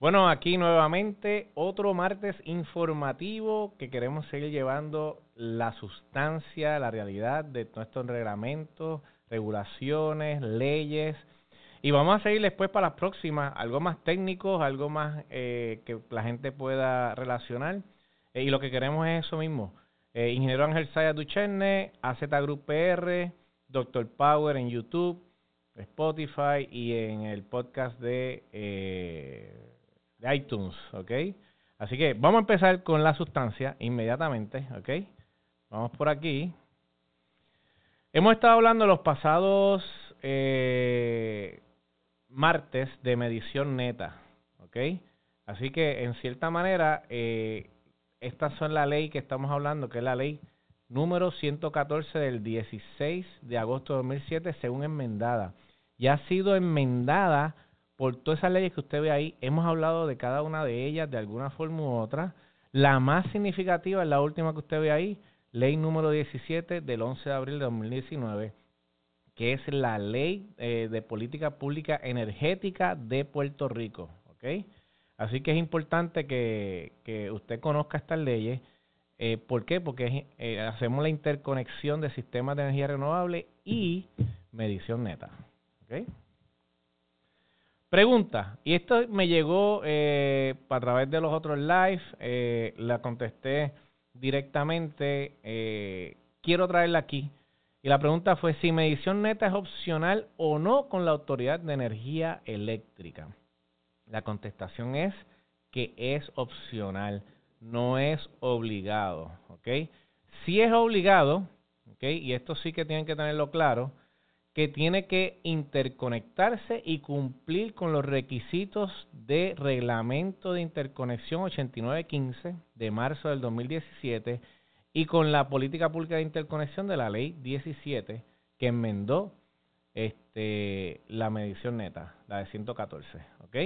Bueno, aquí nuevamente otro martes informativo que queremos seguir llevando la sustancia, la realidad de nuestros reglamentos, regulaciones, leyes. Y vamos a seguir después para las próximas, algo más técnico, algo más eh, que la gente pueda relacionar. Eh, y lo que queremos es eso mismo. Eh, Ingeniero Ángel Saya Duchenne, AZ Group PR, Dr. Power en YouTube, Spotify y en el podcast de, eh, de iTunes, ¿ok? Así que vamos a empezar con la sustancia inmediatamente, ¿ok? Vamos por aquí. Hemos estado hablando los pasados eh, martes de medición neta, ¿ok? Así que en cierta manera, eh, estas son la ley que estamos hablando, que es la ley número 114 del 16 de agosto de 2007, según enmendada. Ya ha sido enmendada por todas esas leyes que usted ve ahí. Hemos hablado de cada una de ellas de alguna forma u otra. La más significativa es la última que usted ve ahí, ley número 17 del 11 de abril de 2019, que es la ley eh, de política pública energética de Puerto Rico. Así que es importante que, que usted conozca estas leyes. Eh, ¿Por qué? Porque eh, hacemos la interconexión de sistemas de energía renovable y medición neta. ¿okay? Pregunta, y esto me llegó eh, a través de los otros live, eh, la contesté directamente, eh, quiero traerla aquí. Y la pregunta fue si medición neta es opcional o no con la Autoridad de Energía Eléctrica. La contestación es que es opcional, no es obligado, ¿ok? Si es obligado, ¿ok? Y esto sí que tienen que tenerlo claro, que tiene que interconectarse y cumplir con los requisitos de reglamento de interconexión 8915 de marzo del 2017 y con la política pública de interconexión de la ley 17 que enmendó este, la medición neta, la de 114. ¿ok?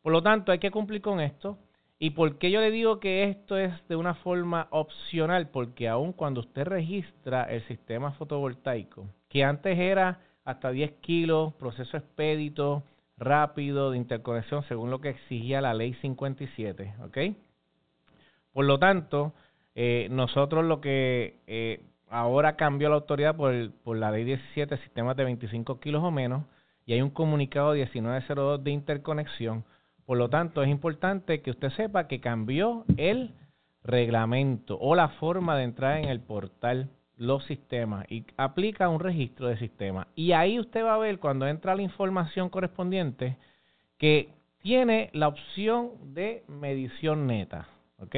Por lo tanto, hay que cumplir con esto. ¿Y por qué yo le digo que esto es de una forma opcional? Porque aun cuando usted registra el sistema fotovoltaico, que antes era hasta 10 kilos, proceso expedito, rápido, de interconexión, según lo que exigía la ley 57, ¿ok? Por lo tanto, eh, nosotros lo que eh, ahora cambió la autoridad por, por la ley 17, sistemas de 25 kilos o menos, y hay un comunicado 1902 de interconexión. Por lo tanto, es importante que usted sepa que cambió el reglamento o la forma de entrar en el portal los sistemas y aplica un registro de sistema. Y ahí usted va a ver cuando entra la información correspondiente que tiene la opción de medición neta. ¿Ok?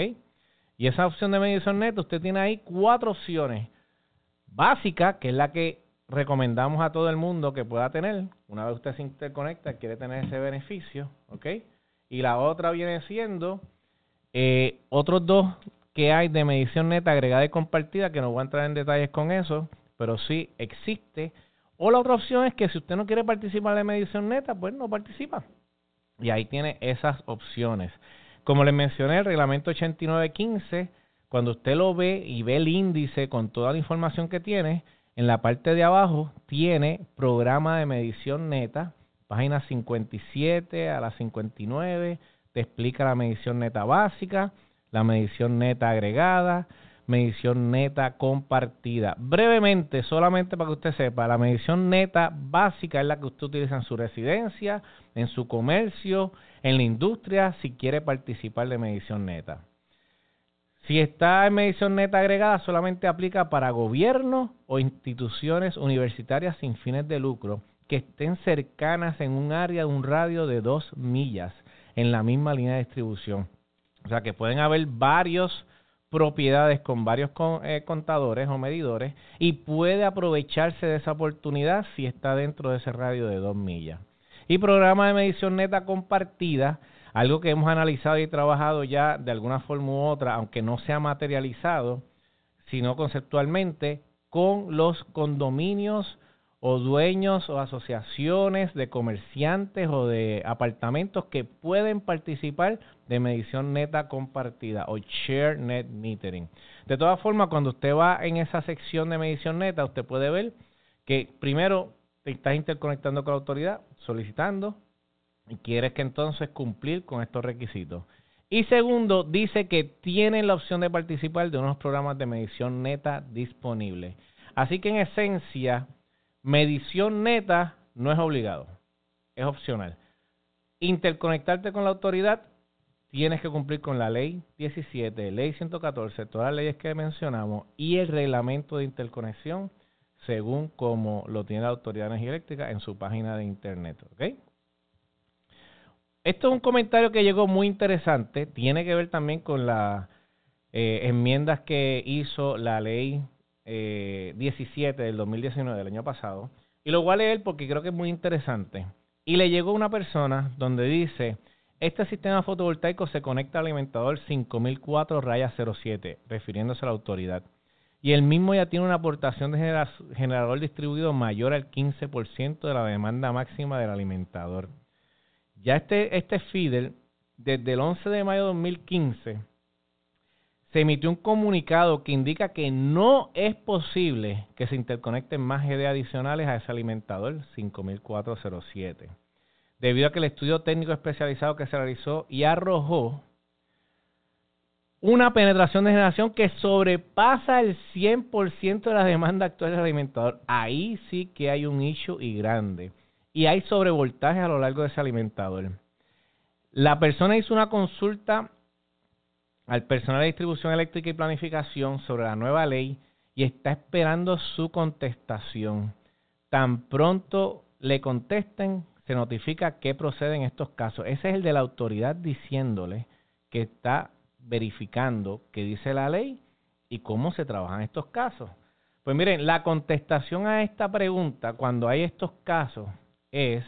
Y esa opción de medición neta, usted tiene ahí cuatro opciones. Básica, que es la que recomendamos a todo el mundo que pueda tener. Una vez usted se interconecta, quiere tener ese beneficio. ¿Ok? Y la otra viene siendo eh, otros dos que hay de medición neta agregada y compartida, que no voy a entrar en detalles con eso, pero sí existe. O la otra opción es que si usted no quiere participar de medición neta, pues no participa. Y ahí tiene esas opciones. Como les mencioné, el reglamento 8915, cuando usted lo ve y ve el índice con toda la información que tiene, en la parte de abajo tiene programa de medición neta, página 57 a la 59, te explica la medición neta básica, la medición neta agregada, medición neta compartida. Brevemente, solamente para que usted sepa, la medición neta básica es la que usted utiliza en su residencia, en su comercio, en la industria, si quiere participar de medición neta. Si está en medición neta agregada, solamente aplica para gobiernos o instituciones universitarias sin fines de lucro que estén cercanas en un área de un radio de dos millas en la misma línea de distribución. O sea que pueden haber varias propiedades con varios eh, contadores o medidores y puede aprovecharse de esa oportunidad si está dentro de ese radio de dos millas. Y programa de medición neta compartida, algo que hemos analizado y trabajado ya de alguna forma u otra, aunque no se ha materializado, sino conceptualmente, con los condominios o dueños o asociaciones de comerciantes o de apartamentos que pueden participar de medición neta compartida o share net metering. De todas formas, cuando usted va en esa sección de medición neta, usted puede ver que primero te estás interconectando con la autoridad, solicitando, y quieres que entonces cumplir con estos requisitos. Y segundo, dice que tienen la opción de participar de unos programas de medición neta disponibles. Así que en esencia, medición neta no es obligado, es opcional. Interconectarte con la autoridad, tienes que cumplir con la ley 17, ley 114, todas las leyes que mencionamos y el reglamento de interconexión según como lo tiene la Autoridad de Energía Eléctrica en su página de internet. Esto es un comentario que llegó muy interesante, tiene que ver también con las eh, enmiendas que hizo la ley 17 eh, del 2019 del año pasado, y lo voy a leer porque creo que es muy interesante. Y le llegó una persona donde dice, este sistema fotovoltaico se conecta al alimentador 5004 raya 07, refiriéndose a la autoridad. Y el mismo ya tiene una aportación de generador distribuido mayor al 15% de la demanda máxima del alimentador. Ya este, este feeder, desde el 11 de mayo de 2015, se emitió un comunicado que indica que no es posible que se interconecten más GD adicionales a ese alimentador 5407, debido a que el estudio técnico especializado que se realizó y arrojó una penetración de generación que sobrepasa el 100% de la demanda actual del alimentador. Ahí sí que hay un issue y grande y hay sobrevoltaje a lo largo de ese alimentador. La persona hizo una consulta al personal de distribución eléctrica y planificación sobre la nueva ley y está esperando su contestación. Tan pronto le contesten, se notifica que procede en estos casos. Ese es el de la autoridad diciéndole que está verificando qué dice la ley y cómo se trabajan estos casos. Pues miren, la contestación a esta pregunta, cuando hay estos casos, es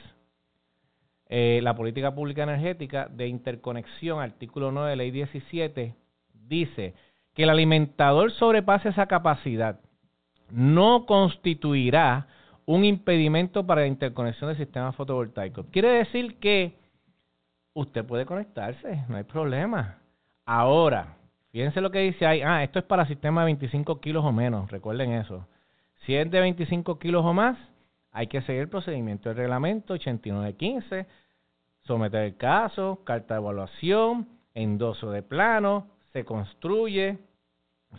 eh, la política pública energética de interconexión, artículo 9 de ley 17, dice que el alimentador sobrepase esa capacidad no constituirá un impedimento para la interconexión del sistema fotovoltaico. Quiere decir que usted puede conectarse, no hay problema. Ahora, fíjense lo que dice ahí. Ah, esto es para sistema de 25 kilos o menos, recuerden eso. Si es de 25 kilos o más, hay que seguir el procedimiento del reglamento 8915, someter el caso, carta de evaluación, endoso de plano, se construye,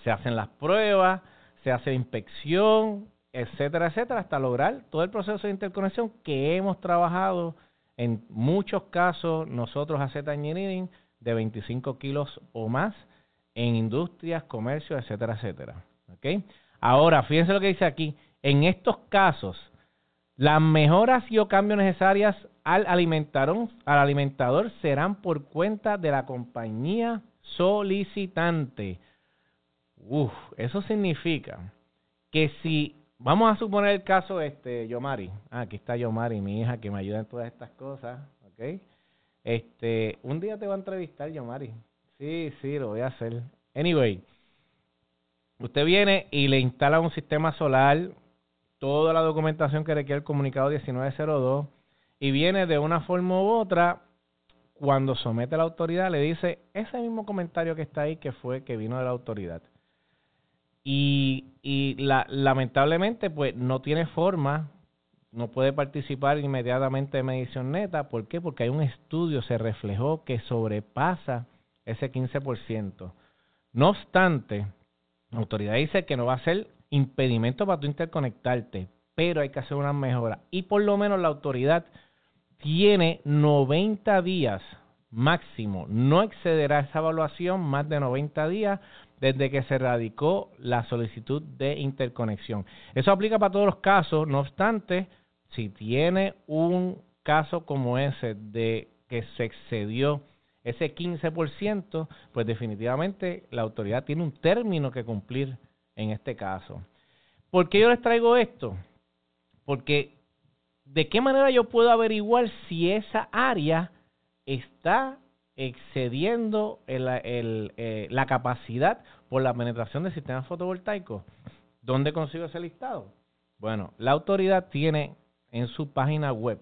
se hacen las pruebas, se hace inspección, etcétera, etcétera, hasta lograr todo el proceso de interconexión que hemos trabajado en muchos casos nosotros a Z Engineering de 25 kilos o más en industrias, comercio, etcétera, etcétera. ¿Okay? Ahora, fíjense lo que dice aquí. En estos casos, las mejoras y o cambios necesarias al alimentador, al alimentador serán por cuenta de la compañía solicitante. Uf, eso significa que si vamos a suponer el caso este Yomari, ah, aquí está Yomari, mi hija que me ayuda en todas estas cosas, ¿ok? Este, un día te va a entrevistar Yomari. Sí, sí, lo voy a hacer. Anyway, usted viene y le instala un sistema solar toda la documentación que requiere el comunicado 1902 y viene de una forma u otra, cuando somete a la autoridad le dice ese mismo comentario que está ahí que fue que vino de la autoridad. Y, y la, lamentablemente pues no tiene forma, no puede participar inmediatamente de medición neta. ¿Por qué? Porque hay un estudio, se reflejó que sobrepasa ese 15%. No obstante, la autoridad dice que no va a ser impedimento para tú interconectarte, pero hay que hacer una mejora. Y por lo menos la autoridad tiene 90 días máximo, no excederá esa evaluación más de 90 días desde que se radicó la solicitud de interconexión. Eso aplica para todos los casos, no obstante, si tiene un caso como ese de que se excedió ese 15%, pues definitivamente la autoridad tiene un término que cumplir en este caso. ¿Por qué yo les traigo esto? Porque ¿de qué manera yo puedo averiguar si esa área está excediendo eh, la capacidad por la penetración del sistema fotovoltaico? ¿Dónde consigo ese listado? Bueno, la autoridad tiene en su página web,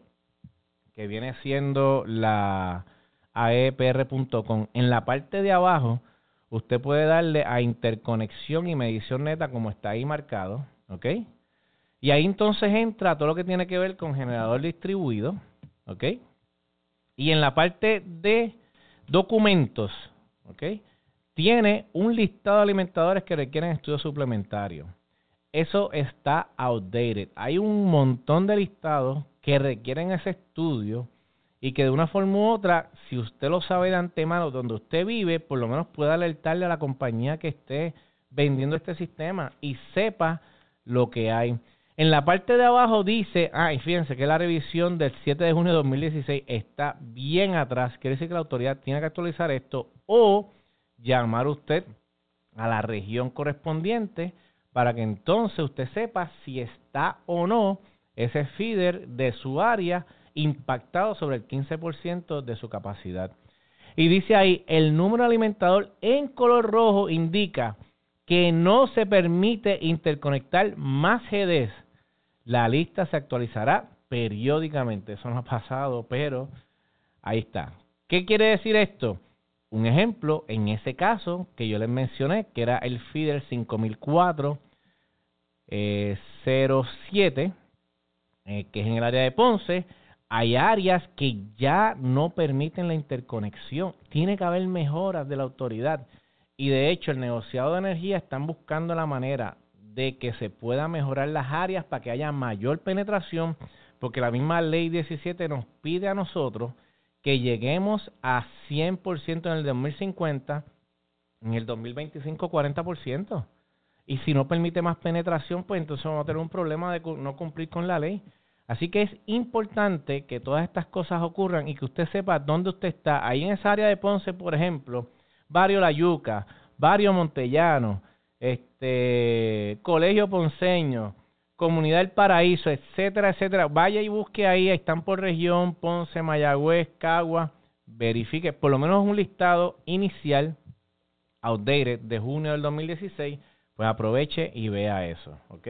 que viene siendo la aepr.com, en la parte de abajo, usted puede darle a interconexión y medición neta como está ahí marcado, ¿ok? Y ahí entonces entra todo lo que tiene que ver con generador distribuido, ¿ok? Y en la parte de documentos, ¿ok? Tiene un listado de alimentadores que requieren estudio suplementario. Eso está outdated. Hay un montón de listados que requieren ese estudio y que de una forma u otra, si usted lo sabe de antemano donde usted vive, por lo menos pueda alertarle a la compañía que esté vendiendo este sistema y sepa lo que hay. En la parte de abajo dice, ah, y fíjense que la revisión del 7 de junio de 2016 está bien atrás, quiere decir que la autoridad tiene que actualizar esto o llamar usted a la región correspondiente para que entonces usted sepa si está o no ese feeder de su área impactado sobre el 15% de su capacidad. Y dice ahí, el número alimentador en color rojo indica que no se permite interconectar más GDs. La lista se actualizará periódicamente. Eso no ha pasado, pero ahí está. ¿Qué quiere decir esto? Un ejemplo, en ese caso que yo les mencioné, que era el FIDER 5004 07, eh, eh, que es en el área de Ponce, hay áreas que ya no permiten la interconexión. Tiene que haber mejoras de la autoridad. Y de hecho, el negociado de energía están buscando la manera de que se pueda mejorar las áreas para que haya mayor penetración, porque la misma ley 17 nos pide a nosotros que lleguemos a 100% en el 2050, en el 2025 40%. Y si no permite más penetración, pues entonces vamos a tener un problema de no cumplir con la ley. Así que es importante que todas estas cosas ocurran y que usted sepa dónde usted está. Ahí en esa área de Ponce, por ejemplo, Barrio La Yuca, Barrio Montellano, este, Colegio Ponceño, Comunidad del Paraíso, etcétera, etcétera. Vaya y busque ahí, están por región, Ponce, Mayagüez, Cagua, verifique por lo menos un listado inicial, outdated, de junio del 2016, pues aproveche y vea eso, ¿ok?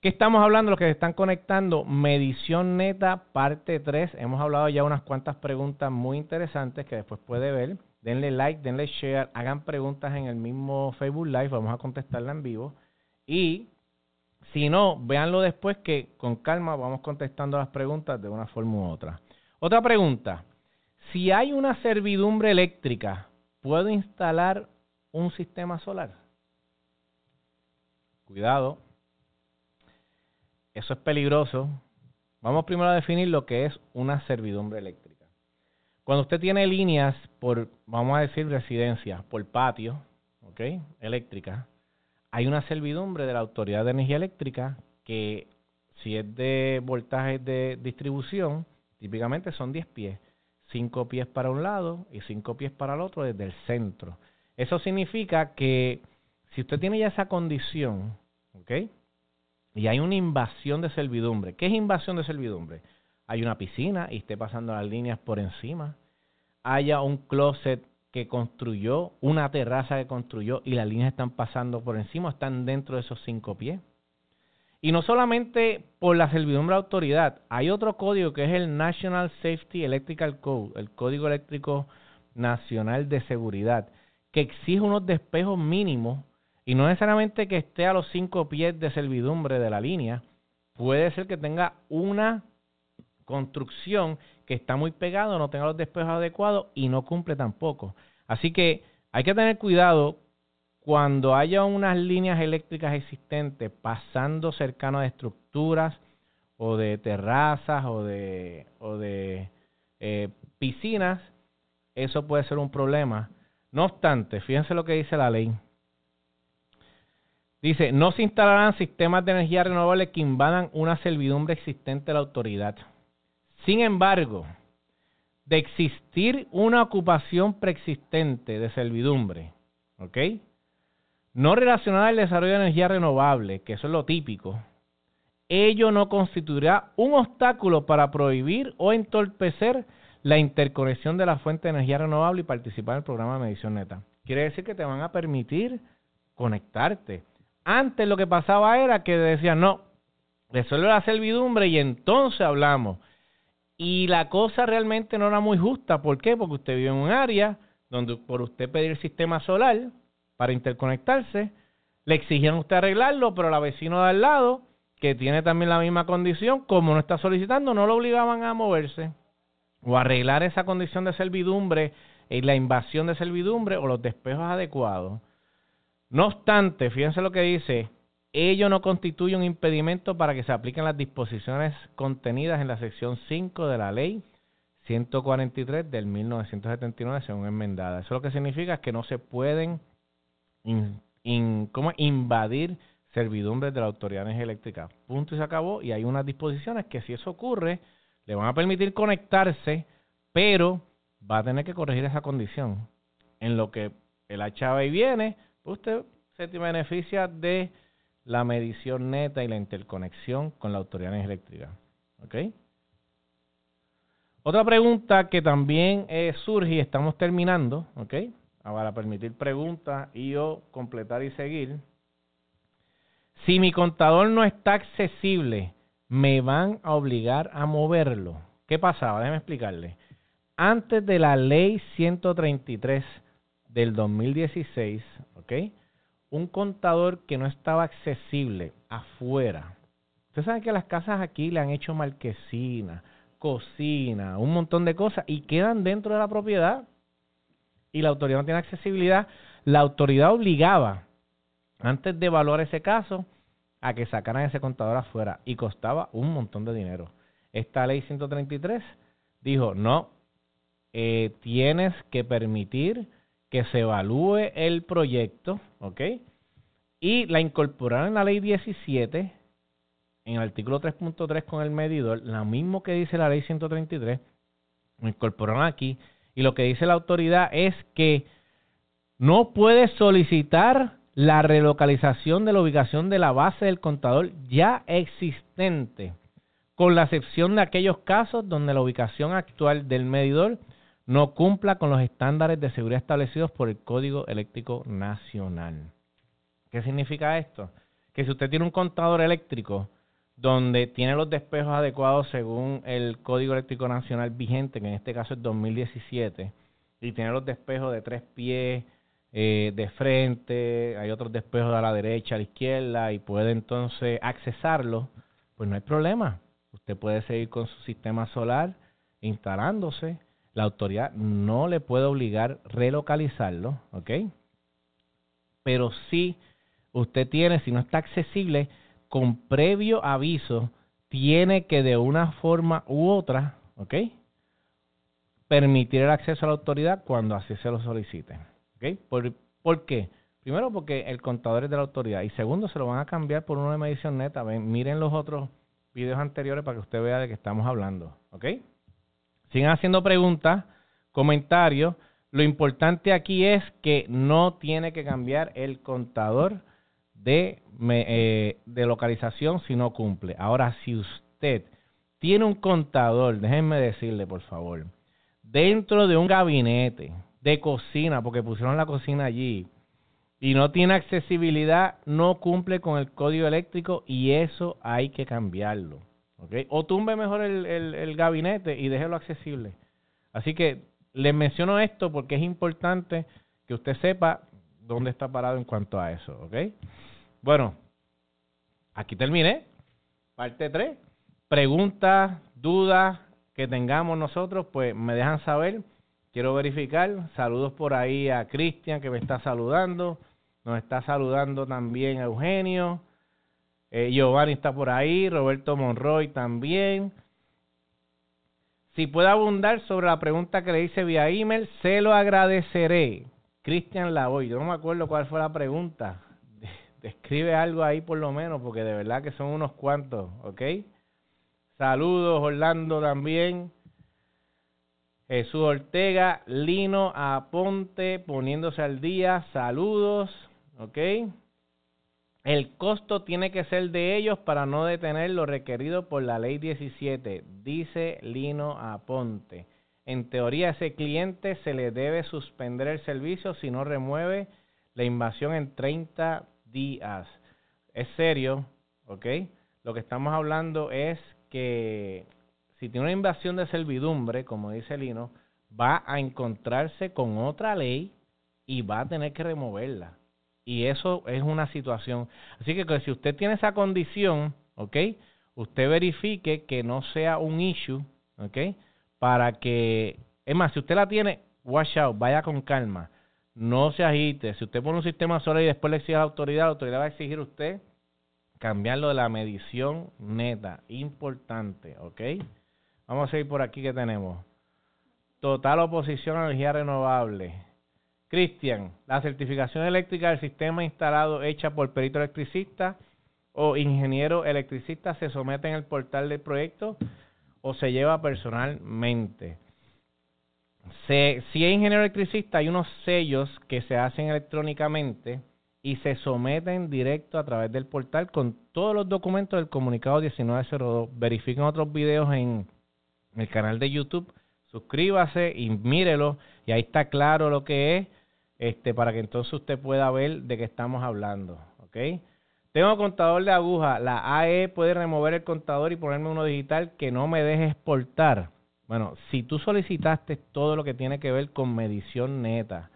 ¿Qué estamos hablando? Los que se están conectando, medición neta, parte 3. Hemos hablado ya unas cuantas preguntas muy interesantes que después puede ver. Denle like, denle share, hagan preguntas en el mismo Facebook Live, vamos a contestarla en vivo. Y si no, véanlo después que con calma vamos contestando las preguntas de una forma u otra. Otra pregunta. Si hay una servidumbre eléctrica, ¿puedo instalar un sistema solar? Cuidado. Eso es peligroso. Vamos primero a definir lo que es una servidumbre eléctrica. Cuando usted tiene líneas por, vamos a decir, residencia, por patio, ¿ok? Eléctrica, hay una servidumbre de la Autoridad de Energía Eléctrica que si es de voltaje de distribución, típicamente son 10 pies. 5 pies para un lado y 5 pies para el otro desde el centro. Eso significa que si usted tiene ya esa condición, ¿ok? Y hay una invasión de servidumbre. ¿Qué es invasión de servidumbre? Hay una piscina y esté pasando las líneas por encima haya un closet que construyó, una terraza que construyó y las líneas están pasando por encima, están dentro de esos cinco pies. Y no solamente por la servidumbre de autoridad, hay otro código que es el National Safety Electrical Code, el Código Eléctrico Nacional de Seguridad, que exige unos despejos mínimos y no necesariamente que esté a los cinco pies de servidumbre de la línea, puede ser que tenga una construcción que está muy pegado, no tenga los despejos adecuados y no cumple tampoco. Así que hay que tener cuidado cuando haya unas líneas eléctricas existentes pasando cercano a estructuras o de terrazas o de, eh, piscinas, eso puede ser un problema. No obstante, fíjense lo que dice la ley. Dice, no se instalarán sistemas de energía renovable que invadan una servidumbre existente de la autoridad. Sin embargo, de existir una ocupación preexistente de servidumbre, ¿ok? No relacionada al desarrollo de energía renovable, que eso es lo típico, ello no constituirá un obstáculo para prohibir o entorpecer la interconexión de la fuente de energía renovable y participar en el programa de medición neta. Quiere decir que te van a permitir conectarte. Antes lo que pasaba era que decían, no, resuelve la servidumbre y entonces hablamos. Y la cosa realmente no era muy justa. ¿Por qué? Porque usted vive en un área donde por usted pedir el sistema solar para interconectarse, le exigían a usted arreglarlo, pero la vecino de al lado, que tiene también la misma condición, como no está solicitando, no lo obligaban a moverse. o arreglar esa condición de servidumbre y la invasión de servidumbre o los despejos adecuados. No obstante, fíjense lo que dice, ello no constituye un impedimento para que se apliquen las disposiciones contenidas en la sección 5 de la ley 143 del 1979 según enmendada. Eso lo que significa es que no se pueden invadir servidumbres de la Autoridad de Energía Eléctrica. Punto y se acabó. Y hay unas disposiciones que si eso ocurre, le van a permitir conectarse, pero va a tener que corregir esa condición. En lo que el y viene, usted se beneficia de la medición neta y la interconexión con la Autoridad Eléctrica. ¿Ok? Otra pregunta que también eh, surge y estamos terminando, ¿ok? Para permitir preguntas y yo completar y seguir. Si mi contador no está accesible, me van a obligar a moverlo. ¿Qué pasaba? Déjeme explicarle. Antes de la ley 133 del 2016, ¿ok? Un contador que no estaba accesible afuera. Usted sabe que las casas aquí le han hecho marquesina, cocina, un montón de cosas y quedan dentro de la propiedad y la autoridad no tiene accesibilidad. La autoridad obligaba antes de evaluar ese caso, a que sacaran ese contador afuera y costaba un montón de dinero. Esta ley 133 dijo, no, eh, tienes que permitir que se evalúe el proyecto, ¿ok? Y la incorporaron en la ley 17, en el artículo 3.3 con el medidor, lo mismo que dice la ley 133, lo incorporaron aquí, y lo que dice la autoridad es que no puede solicitar la relocalización de la ubicación de la base del contador ya existente, con la excepción de aquellos casos donde la ubicación actual del medidor no cumpla con los estándares de seguridad establecidos por el Código Eléctrico Nacional. ¿Qué significa esto? Que si usted tiene un contador eléctrico donde tiene los despejos adecuados según el Código Eléctrico Nacional vigente, que en este caso es 2017, y tiene los despejos de tres pies, eh, de frente, hay otros despejos a la derecha, a la izquierda y puede entonces accesarlo, pues no hay problema. Usted puede seguir con su sistema solar instalándose. La autoridad no le puede obligar relocalizarlo, ¿ok? Pero si usted tiene, si no está accesible, con previo aviso, tiene que de una forma u otra, ¿ok? Permitir el acceso a la autoridad cuando así se lo solicite. ¿Por, qué? Primero porque el contador es de la autoridad y segundo se lo van a cambiar por uno de medición neta. miren los otros videos anteriores para que usted vea de qué estamos hablando. ¿Ok? Sigan haciendo preguntas, comentarios. Lo importante aquí es que no tiene que cambiar el contador de, eh, de localización si no cumple. Ahora, si usted tiene un contador, déjenme decirle por favor, dentro de un gabinete, de cocina, porque pusieron la cocina allí, y no tiene accesibilidad, no cumple con el código eléctrico y eso hay que cambiarlo. O tumbe mejor el, el, gabinete y déjelo accesible. Así que les menciono esto porque es importante que usted sepa dónde está parado en cuanto a eso. ¿ok? Bueno, aquí terminé. Parte 3. Preguntas, dudas que tengamos nosotros, pues me dejan saber. Quiero verificar. Saludos por ahí a Cristian que me está saludando. Nos está saludando también Eugenio. Eh, Giovanni está por ahí. Roberto Monroy también. Si puede abundar sobre la pregunta que le hice vía email, se lo agradeceré. Cristian Lavoy. Yo no me acuerdo cuál fue la pregunta. Describe algo ahí por lo menos, porque de verdad que son unos cuantos, ¿ok? Saludos, Orlando también. Jesús Ortega, Lino Aponte, poniéndose al día, saludos, ¿ok? El costo tiene que ser de ellos para no detener lo requerido por la ley 17, dice Lino Aponte. En teoría, a ese cliente se le debe suspender el servicio si no remueve la invasión en 30 días. Es serio, ¿ok? Lo que estamos hablando es que si tiene una invasión de servidumbre, como dice Lino, va a encontrarse con otra ley y va a tener que removerla. Y eso es una situación. Así que, si usted tiene esa condición, ¿ok? Usted verifique que no sea un issue, ¿ok? para que, es más, si usted la tiene, watch out, vaya con calma, no se agite. Si usted pone un sistema solar y después le exige a la autoridad, la autoridad va a exigir a usted cambiarlo de la medición neta, importante, ¿ok? Vamos a seguir por aquí que tenemos. Total oposición a energía renovable. Cristian, la certificación eléctrica del sistema instalado hecha por perito electricista o ingeniero electricista se somete en el portal del proyecto o se lleva personalmente. si es ingeniero electricista, hay unos sellos que se hacen electrónicamente y se someten directo a través del portal con todos los documentos del comunicado 1902. Verifiquen otros videos en el canal de YouTube, suscríbase y mírelo y ahí está claro lo que es este para que entonces usted pueda ver de qué estamos hablando, ¿ok? Tengo contador de aguja, la AE puede remover el contador y ponerme uno digital que no me deje exportar. Bueno, si tú solicitaste todo lo que tiene que ver con medición neta,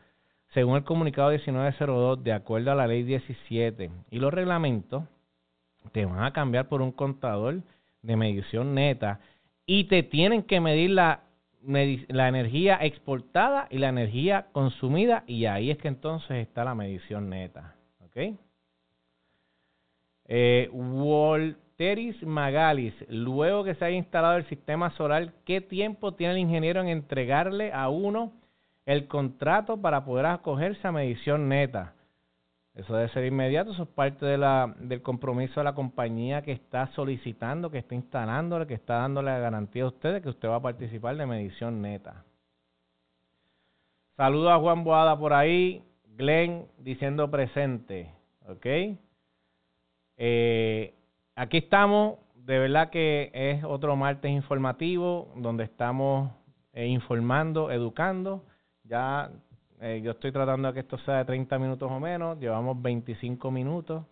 según el comunicado 1902, de acuerdo a la ley 17 y los reglamentos, te van a cambiar por un contador de medición neta y te tienen que medir la, la energía exportada y la energía consumida y ahí es que entonces está la medición neta. ¿Ok? Eh, Walteris Magalis, luego que se haya instalado el sistema solar, ¿qué tiempo tiene el ingeniero en entregarle a uno el contrato para poder acogerse a medición neta. Eso debe ser inmediato, eso es parte del compromiso de la compañía que está solicitando, que está instalándole, que está dándole la garantía a ustedes que usted va a participar de medición neta. Saludo a Juan Boada por ahí, Glenn diciendo presente, ¿ok? Eh, aquí estamos, de verdad que es otro martes informativo donde estamos eh, informando, educando ya eh, yo estoy tratando de que esto sea de 30 minutos o menos, llevamos 25 minutos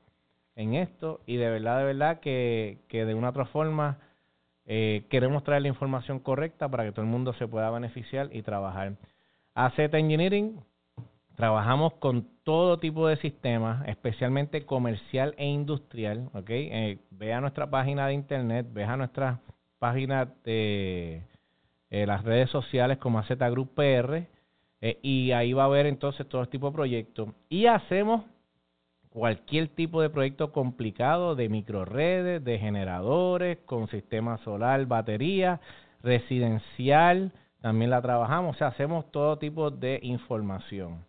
en esto y de verdad, de verdad que, que de una otra forma eh, queremos traer la información correcta para que todo el mundo se pueda beneficiar y trabajar. AZ Engineering, trabajamos con todo tipo de sistemas, especialmente comercial e industrial. ¿okay? Eh, ve a nuestra página de internet, ve a nuestra página de las redes sociales como AZ Group PR eh, y ahí va a haber entonces todo tipo de proyectos. Y hacemos cualquier tipo de proyecto complicado de microredes, de generadores, con sistema solar, batería, residencial, también la trabajamos, o sea, hacemos todo tipo de información.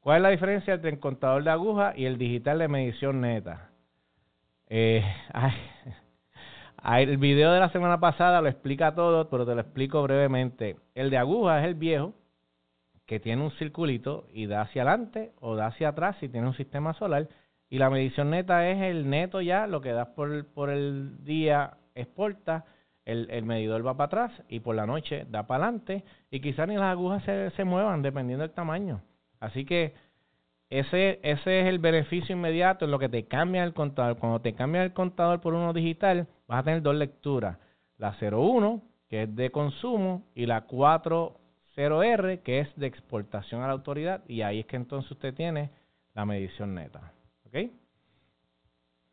¿Cuál es la diferencia entre el contador de aguja y el digital de medición neta? Eh, el video de la semana pasada lo explica todo, pero te lo explico brevemente. El de aguja es el viejo, que tiene un circulito y da hacia adelante o da hacia atrás si tiene un sistema solar. Y la medición neta es el neto ya, lo que das por, el día exporta, el, el, medidor va para atrás y por la noche da para adelante y quizás ni las agujas se, se muevan dependiendo del tamaño. Así que ese, ese es el beneficio inmediato en lo que te cambia el contador. Cuando te cambia el contador por uno digital, vas a tener dos lecturas. La 01, que es de consumo, y la 4 0R, que es de exportación a la autoridad, y ahí es que entonces usted tiene la medición neta. ¿Ok?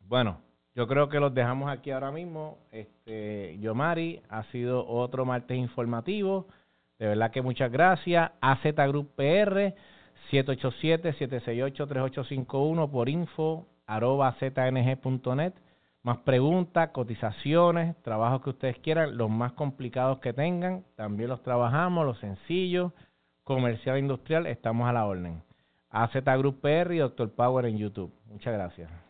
Bueno, yo creo que los dejamos aquí ahora mismo. Este, Yomari, ha sido otro martes informativo. De verdad que muchas gracias. AZ Group PR, 787-768-3851 por info arroba zng.net más preguntas, cotizaciones, trabajos que ustedes quieran, los más complicados que tengan, también los trabajamos, los sencillos, comercial industrial, estamos a la orden. AZ Group PR y Dr. Power en YouTube. Muchas gracias.